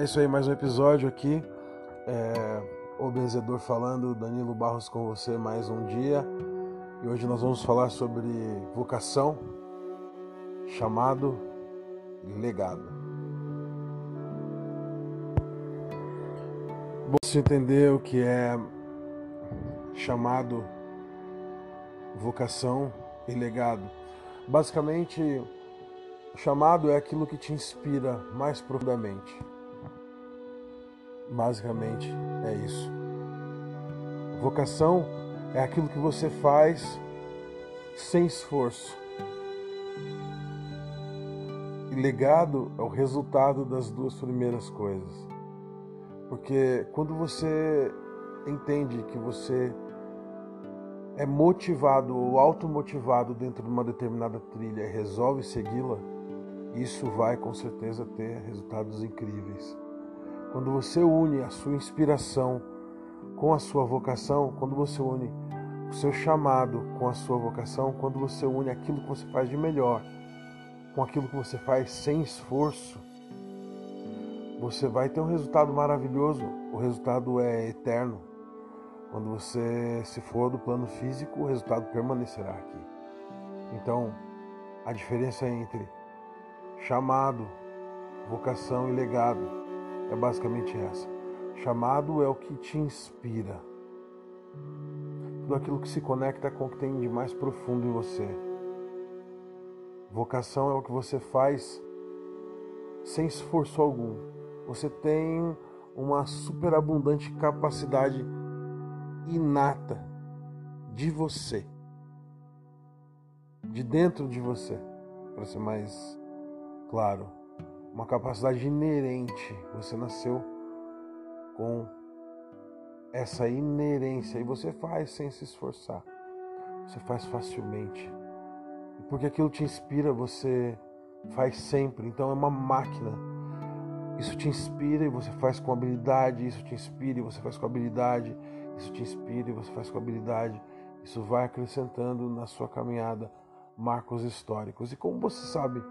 É isso aí, mais um episódio aqui. É, o Benzedor falando, Danilo Barros com você mais um dia. E hoje nós vamos falar sobre vocação, chamado e legado. Se entender o que é chamado, vocação e legado. Basicamente, chamado é aquilo que te inspira mais profundamente. Basicamente é isso. Vocação é aquilo que você faz sem esforço. E legado é o resultado das duas primeiras coisas. Porque quando você entende que você é motivado ou automotivado dentro de uma determinada trilha e resolve segui-la, isso vai com certeza ter resultados incríveis. Quando você une a sua inspiração com a sua vocação, quando você une o seu chamado com a sua vocação, quando você une aquilo que você faz de melhor com aquilo que você faz sem esforço, você vai ter um resultado maravilhoso. O resultado é eterno. Quando você se for do plano físico, o resultado permanecerá aqui. Então, a diferença entre chamado, vocação e legado é basicamente essa. Chamado é o que te inspira. Tudo aquilo que se conecta com o que tem de mais profundo em você. Vocação é o que você faz sem esforço algum. Você tem uma superabundante capacidade inata de você, de dentro de você, para ser mais claro uma capacidade inerente. Você nasceu com essa inerência e você faz sem se esforçar. Você faz facilmente. Porque aquilo te inspira, você faz sempre. Então é uma máquina. Isso te inspira e você faz com habilidade, isso te inspira e você faz com habilidade, isso te inspira e você faz com habilidade. Isso vai acrescentando na sua caminhada marcos históricos. E como você sabe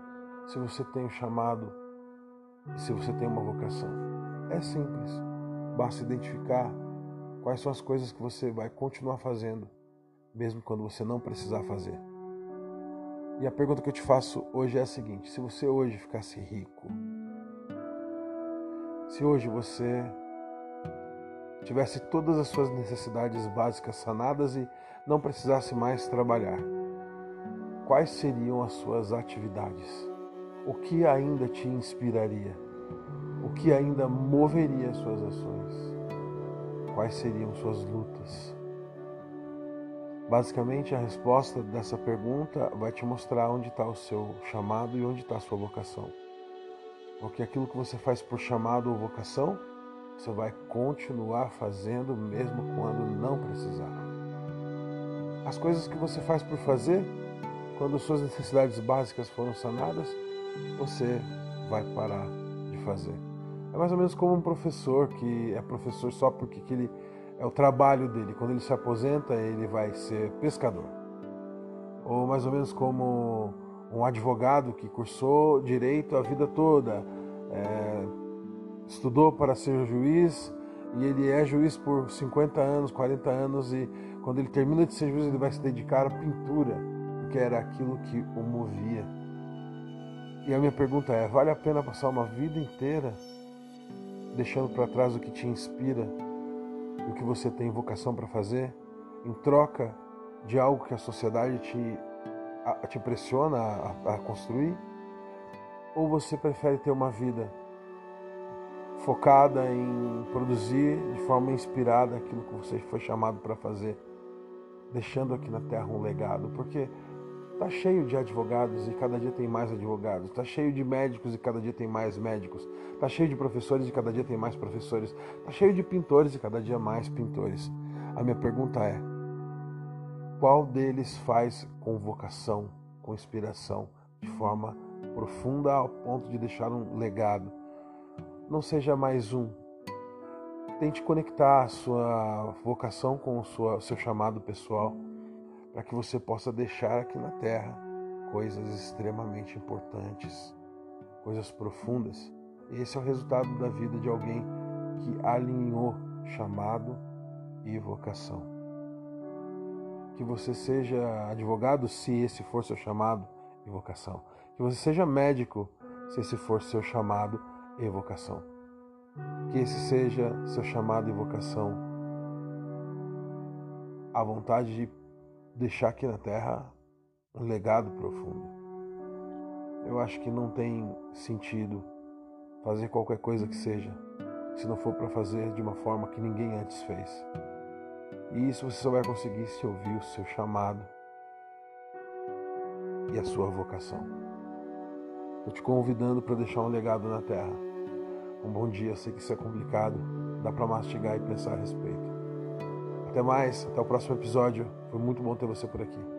se você tem o chamado se você tem uma vocação. É simples. Basta identificar quais são as coisas que você vai continuar fazendo, mesmo quando você não precisar fazer. E a pergunta que eu te faço hoje é a seguinte: se você hoje ficasse rico, se hoje você tivesse todas as suas necessidades básicas sanadas e não precisasse mais trabalhar, quais seriam as suas atividades? O que ainda te inspiraria? O que ainda moveria suas ações? Quais seriam suas lutas? Basicamente, a resposta dessa pergunta vai te mostrar onde está o seu chamado e onde está a sua vocação. Porque aquilo que você faz por chamado ou vocação, você vai continuar fazendo mesmo quando não precisar. As coisas que você faz por fazer, quando suas necessidades básicas foram sanadas, você vai parar de fazer. É mais ou menos como um professor que é professor só porque que ele é o trabalho dele. Quando ele se aposenta, ele vai ser pescador. Ou mais ou menos como um advogado que cursou direito a vida toda, é, estudou para ser juiz e ele é juiz por 50 anos, 40 anos e quando ele termina de ser juiz ele vai se dedicar à pintura, porque era aquilo que o movia. E a minha pergunta é: vale a pena passar uma vida inteira deixando para trás o que te inspira e o que você tem vocação para fazer, em troca de algo que a sociedade te, a, te pressiona a, a construir? Ou você prefere ter uma vida focada em produzir de forma inspirada aquilo que você foi chamado para fazer, deixando aqui na terra um legado? Porque Está cheio de advogados e cada dia tem mais advogados. Está cheio de médicos e cada dia tem mais médicos. Está cheio de professores e cada dia tem mais professores. Está cheio de pintores e cada dia mais pintores. A minha pergunta é: qual deles faz com vocação, com inspiração, de forma profunda ao ponto de deixar um legado? Não seja mais um. Tente conectar a sua vocação com o seu chamado pessoal para que você possa deixar aqui na terra coisas extremamente importantes, coisas profundas Esse é o resultado da vida de alguém que alinhou chamado e vocação. Que você seja advogado se esse for seu chamado e vocação. Que você seja médico se esse for seu chamado e vocação. Que esse seja seu chamado e vocação. A vontade de deixar aqui na terra um legado profundo. Eu acho que não tem sentido fazer qualquer coisa que seja, se não for para fazer de uma forma que ninguém antes fez. E isso você só vai conseguir se ouvir o seu chamado e a sua vocação. Estou te convidando para deixar um legado na Terra. Um bom dia, sei que isso é complicado, dá para mastigar e pensar a respeito. Até mais, até o próximo episódio. Foi muito bom ter você por aqui.